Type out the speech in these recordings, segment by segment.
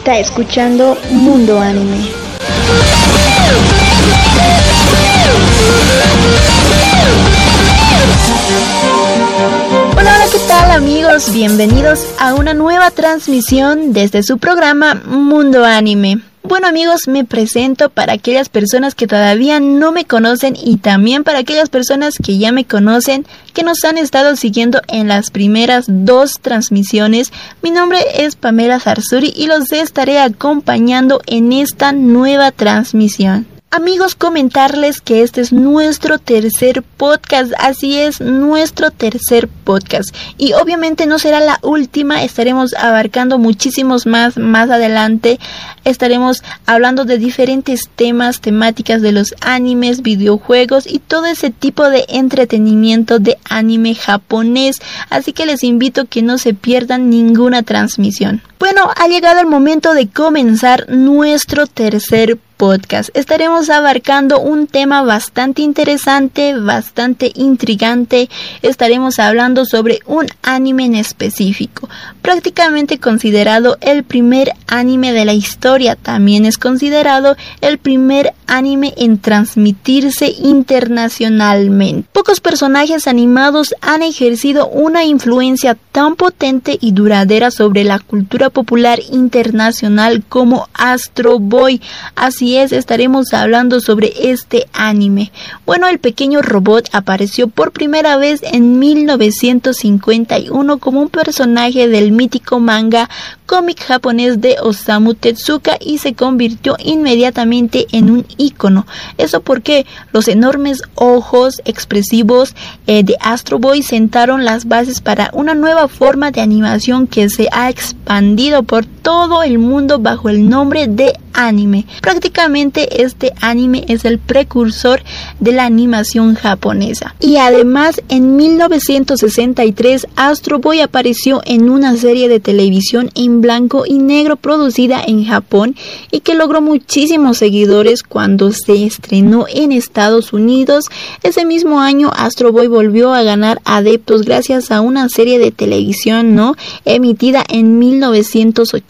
Está escuchando Mundo Anime. Hola, hola, ¿qué tal amigos? Bienvenidos a una nueva transmisión desde su programa Mundo Anime. Bueno amigos, me presento para aquellas personas que todavía no me conocen y también para aquellas personas que ya me conocen, que nos han estado siguiendo en las primeras dos transmisiones. Mi nombre es Pamela Zarzuri y los estaré acompañando en esta nueva transmisión. Amigos, comentarles que este es nuestro tercer podcast, así es, nuestro tercer podcast. Y obviamente no será la última, estaremos abarcando muchísimos más más adelante. Estaremos hablando de diferentes temas, temáticas de los animes, videojuegos y todo ese tipo de entretenimiento de anime japonés. Así que les invito que no se pierdan ninguna transmisión. Bueno, ha llegado el momento de comenzar nuestro tercer podcast podcast estaremos abarcando un tema bastante interesante, bastante intrigante. Estaremos hablando sobre un anime en específico, prácticamente considerado el primer anime de la historia. También es considerado el primer anime en transmitirse internacionalmente. Pocos personajes animados han ejercido una influencia tan potente y duradera sobre la cultura popular internacional como Astro Boy. Así es, estaremos hablando sobre este anime. Bueno, el pequeño robot apareció por primera vez en 1951 como un personaje del mítico manga cómic japonés de Osamu Tezuka y se convirtió inmediatamente en un icono. Eso porque los enormes ojos expresivos eh, de Astro Boy sentaron las bases para una nueva forma de animación que se ha expandido por todo el mundo bajo el nombre de anime. Prácticamente este anime es el precursor de la animación japonesa. Y además en 1963 Astro Boy apareció en una serie de televisión en blanco y negro producida en Japón y que logró muchísimos seguidores cuando se estrenó en Estados Unidos. Ese mismo año Astro Boy volvió a ganar adeptos gracias a una serie de televisión no emitida en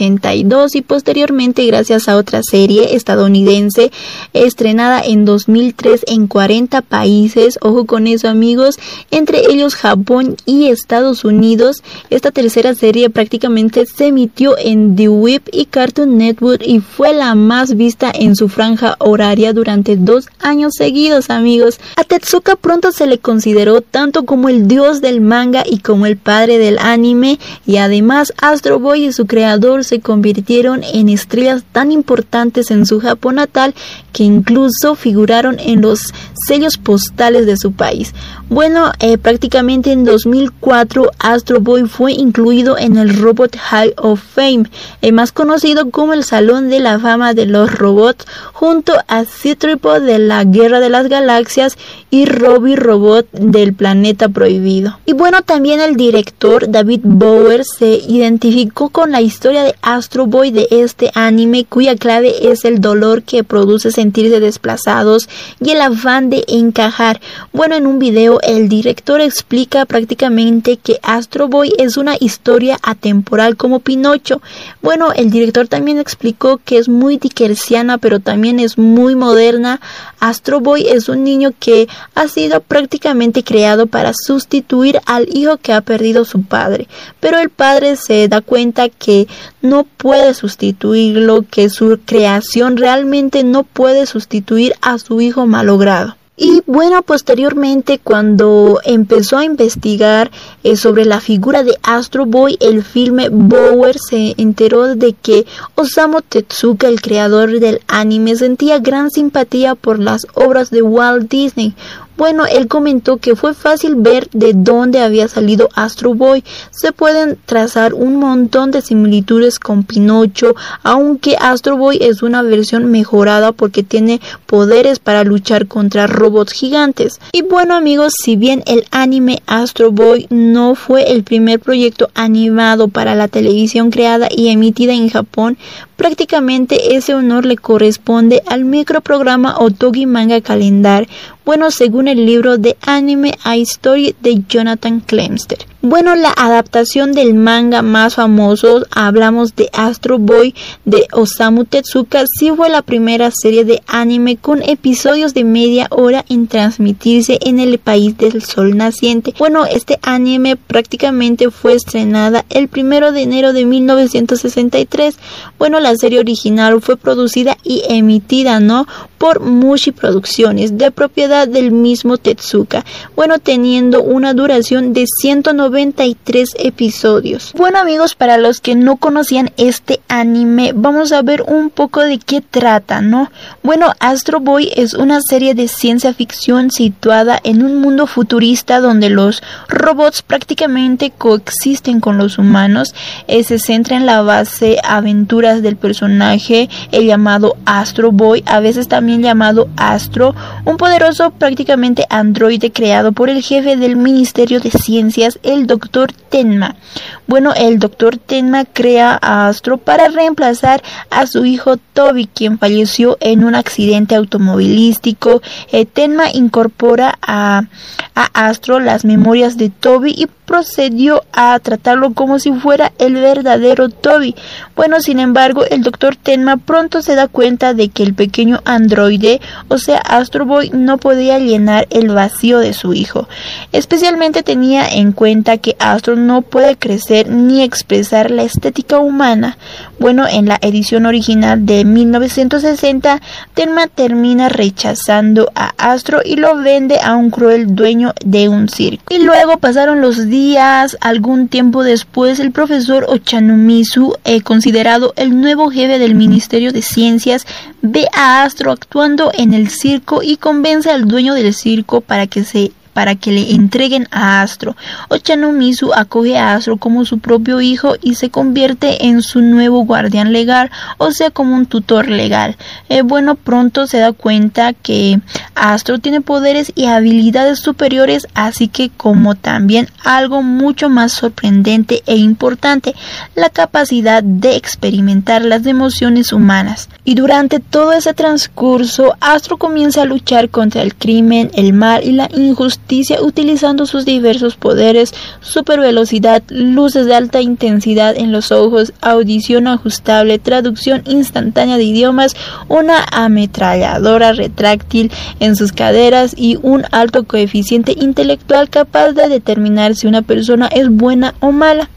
1982 y posteriormente gracias a otra serie estadounidense estrenada en 2003 en 40 países. Ojo con eso amigos, entre ellos Japón y Estados Unidos. Esta tercera serie prácticamente se emitió en The Whip y Cartoon Network y fue la más vista en su franja horaria durante dos años seguidos amigos. A Tetsuka pronto se le consideró tanto como el dios del manga y como el padre del anime y además Astro Boy y su creador se convirtieron en estrellas tan importantes en su Japón natal que incluso figuraron en los sellos postales de su país. Bueno, eh, prácticamente en 2004 Astro Boy fue incluido en el Robot Hall of Fame, más conocido como el Salón de la Fama de los Robots, junto a Citripo de la Guerra de las Galaxias y Robbie Robot del Planeta Prohibido. Y bueno, también el director David Bower se identificó con la historia de Astro Boy de este anime cuya clave es el dolor que produce sentirse desplazados y el afán de encajar. Bueno, en un video el director explica prácticamente que Astro Boy es una historia atemporal como Pinocho. Bueno, el director también explicó que es muy dickersiana pero también es muy moderna. Astro Boy es un niño que ha sido prácticamente creado para sustituir al hijo que ha perdido su padre, pero el padre se da cuenta que no puede sustituirlo, que su creación realmente no puede sustituir a su hijo malogrado. Y bueno, posteriormente cuando empezó a investigar eh, sobre la figura de Astro Boy, el filme Bower se enteró de que Osamu Tezuka, el creador del anime, sentía gran simpatía por las obras de Walt Disney, bueno, él comentó que fue fácil ver de dónde había salido Astro Boy. Se pueden trazar un montón de similitudes con Pinocho, aunque Astro Boy es una versión mejorada porque tiene poderes para luchar contra robots gigantes. Y bueno amigos, si bien el anime Astro Boy no fue el primer proyecto animado para la televisión creada y emitida en Japón, prácticamente ese honor le corresponde al microprograma Otogi Manga Calendar, bueno, según el libro de Anime A Story de Jonathan Clemster. Bueno, la adaptación del manga más famoso, hablamos de Astro Boy de Osamu Tezuka, sí fue la primera serie de anime con episodios de media hora en transmitirse en el país del sol naciente. Bueno, este anime prácticamente fue estrenada el primero de enero de 1963. Bueno, la serie original fue producida y emitida, ¿no? por Mushi Producciones, de propiedad del mismo Tetsuka, bueno, teniendo una duración de 193 episodios. Bueno amigos, para los que no conocían este anime, vamos a ver un poco de qué trata, ¿no? Bueno, Astro Boy es una serie de ciencia ficción situada en un mundo futurista donde los robots prácticamente coexisten con los humanos. Eh, se centra en la base aventuras del personaje, el llamado Astro Boy, a veces también llamado Astro, un poderoso prácticamente androide creado por el jefe del Ministerio de Ciencias, el Dr. Tenma. Bueno, el Dr. Tenma crea a Astro para reemplazar a su hijo Toby, quien falleció en un accidente automovilístico. Eh, Tenma incorpora a, a Astro las memorias de Toby y procedió a tratarlo como si fuera el verdadero Toby. Bueno, sin embargo, el doctor Tenma pronto se da cuenta de que el pequeño androide, o sea, Astro Boy, no podía llenar el vacío de su hijo. Especialmente tenía en cuenta que Astro no puede crecer ni expresar la estética humana. Bueno, en la edición original de 1960, Tenma termina rechazando a Astro y lo vende a un cruel dueño de un circo. Y luego pasaron los días, algún tiempo después, el profesor Ochanomizu, eh, considerado el nuevo jefe del Ministerio de Ciencias, ve a Astro actuando en el circo y convence al dueño del circo para que se para que le entreguen a Astro. Ochanomizu acoge a Astro como su propio hijo y se convierte en su nuevo guardián legal, o sea, como un tutor legal. Eh, bueno, pronto se da cuenta que Astro tiene poderes y habilidades superiores, así que como también algo mucho más sorprendente e importante, la capacidad de experimentar las emociones humanas. Y durante todo ese transcurso, Astro comienza a luchar contra el crimen, el mal y la injusticia utilizando sus diversos poderes, super velocidad, luces de alta intensidad en los ojos, audición ajustable, traducción instantánea de idiomas, una ametralladora retráctil en sus caderas y un alto coeficiente intelectual capaz de determinar si una persona es buena o mala.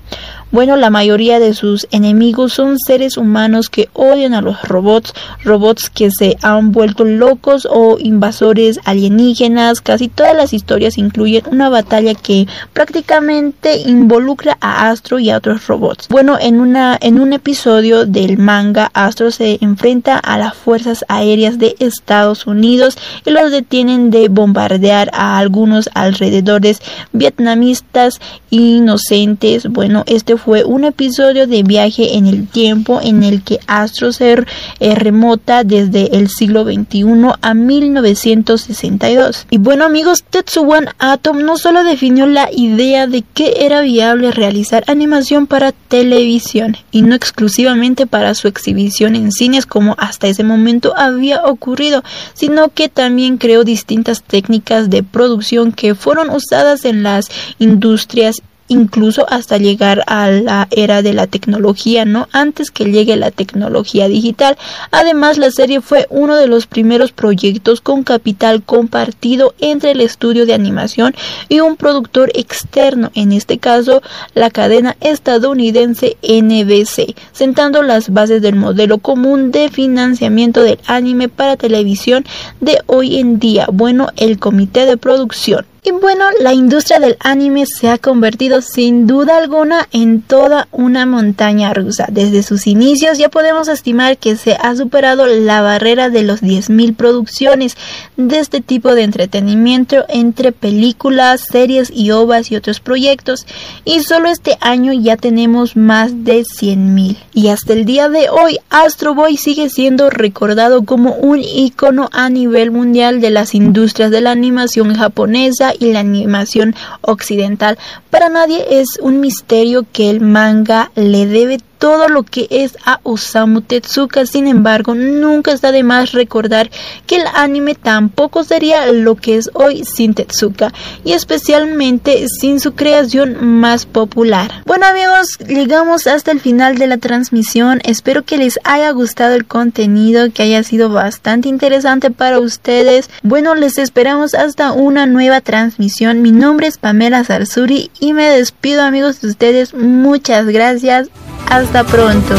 Bueno, la mayoría de sus enemigos son seres humanos que odian a los robots, robots que se han vuelto locos o invasores alienígenas. Casi todas las historias incluyen una batalla que prácticamente involucra a Astro y a otros robots. Bueno, en una en un episodio del manga Astro se enfrenta a las fuerzas aéreas de Estados Unidos y los detienen de bombardear a algunos alrededores vietnamistas inocentes. Bueno, este fue un episodio de viaje en el tiempo en el que Astro se eh, remota desde el siglo XXI a 1962. Y bueno amigos, Tetsuwan Atom no solo definió la idea de que era viable realizar animación para televisión y no exclusivamente para su exhibición en cines como hasta ese momento había ocurrido, sino que también creó distintas técnicas de producción que fueron usadas en las industrias incluso hasta llegar a la era de la tecnología, ¿no? Antes que llegue la tecnología digital. Además, la serie fue uno de los primeros proyectos con capital compartido entre el estudio de animación y un productor externo, en este caso la cadena estadounidense NBC, sentando las bases del modelo común de financiamiento del anime para televisión de hoy en día. Bueno, el comité de producción. Y bueno, la industria del anime se ha convertido sin duda alguna en toda una montaña rusa. Desde sus inicios ya podemos estimar que se ha superado la barrera de los 10.000 producciones de este tipo de entretenimiento entre películas, series y ovas y otros proyectos. Y solo este año ya tenemos más de 100.000. Y hasta el día de hoy, Astro Boy sigue siendo recordado como un icono a nivel mundial de las industrias de la animación japonesa y la animación occidental. Para nadie es un misterio que el manga le debe todo lo que es a Osamu Tezuka. Sin embargo, nunca está de más recordar que el anime tampoco sería lo que es hoy sin Tezuka y especialmente sin su creación más popular. Bueno amigos, llegamos hasta el final de la transmisión. Espero que les haya gustado el contenido, que haya sido bastante interesante para ustedes. Bueno, les esperamos hasta una nueva transmisión. Mi nombre es Pamela Zarzuri y me despido amigos de ustedes. Muchas gracias. Hasta pronto.